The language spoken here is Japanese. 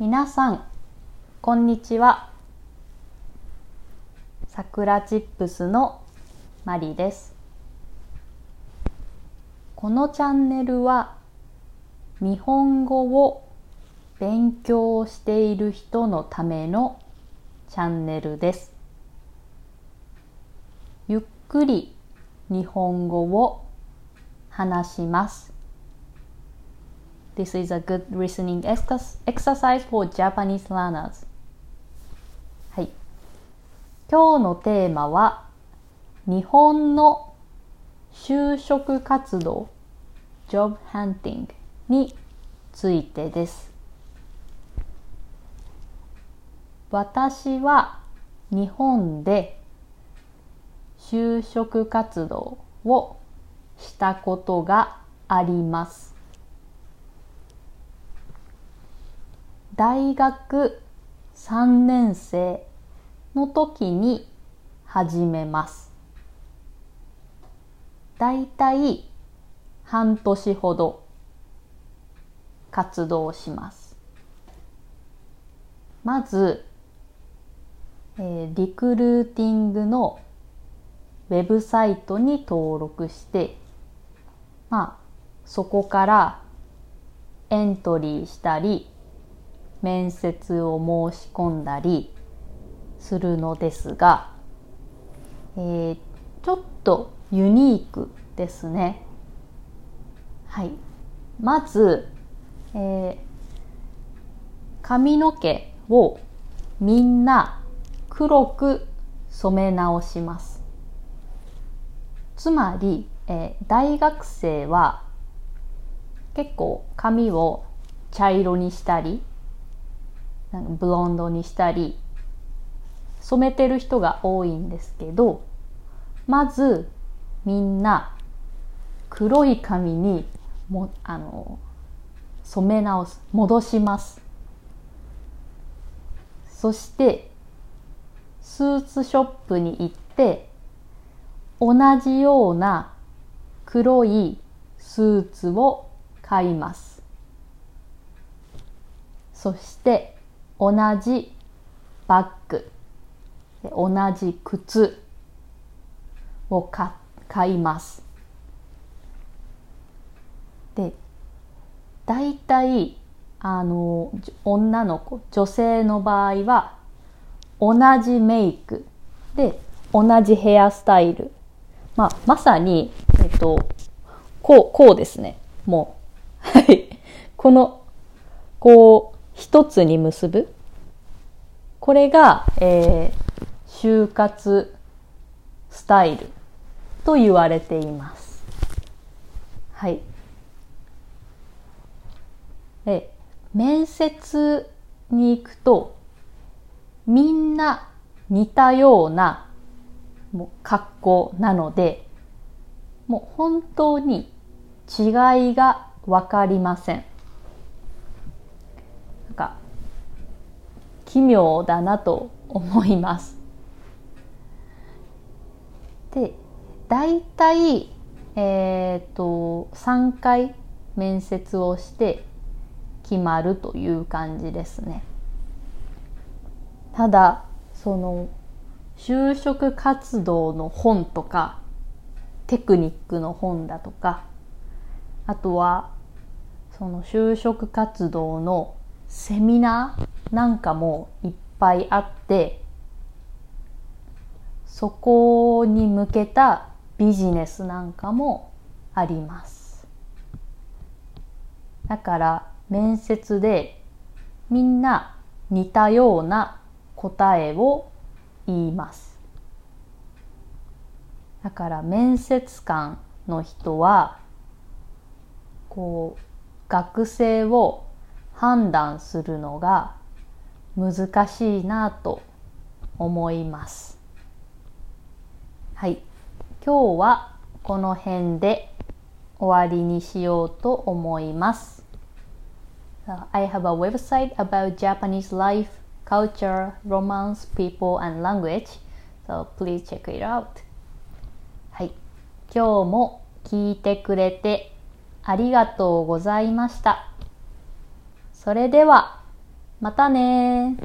皆さん、こんにちは。さくらチップスのマリです。このチャンネルは日本語を勉強している人のためのチャンネルです。ゆっくり日本語を話します。This is a good listening exercise for Japanese learners. はい。今日のテーマは日本の就職活動 job hunting についてです。私は日本で就職活動をしたことがあります。大学3年生の時に始めます。だいたい半年ほど活動します。まず、えーリクルーティングのウェブサイトに登録して、まあ、そこからエントリーしたり、面接を申し込んだりするのですが、えーちょっとユニークですね。はい。まず、えー髪の毛をみんな黒く染め直します。つまり、えー大学生は結構髪を茶色にしたりなんかブロンドにしたり染めてる人が多いんですけどまずみんな黒い髪にもあの染め直す戻します。そしてスーツショップに行って同じような黒いスーツを買います。そして同じバッグ同じ靴を買買いますで大体あの女の子女性の場合は同じメイクで同じヘアスタイルまあ、まさに、えっと、こう、こうですね。もう。はい。この、こう、一つに結ぶ。これが、えー、就活スタイルと言われています。はい。で、面接に行くと、みんな似たような格好なので、もう本当に違いがわかりません。なんか、奇妙だなと思います。で、大体、えっ、と、3回面接をして決まるという感じですね。ただ、その、就職活動の本とかテクニックの本だとかあとはその就職活動のセミナーなんかもいっぱいあってそこに向けたビジネスなんかもあります。だから面接でみんな似たような答えを言います。だから面接官の人はこう学生を判断するのが難しいなと思いますはい今日はこの辺で終わりにしようと思います I have a website about Japanese life culture, romance, people, and language. So please check it out. はい。今日も聞いてくれてありがとうございました。それでは、またね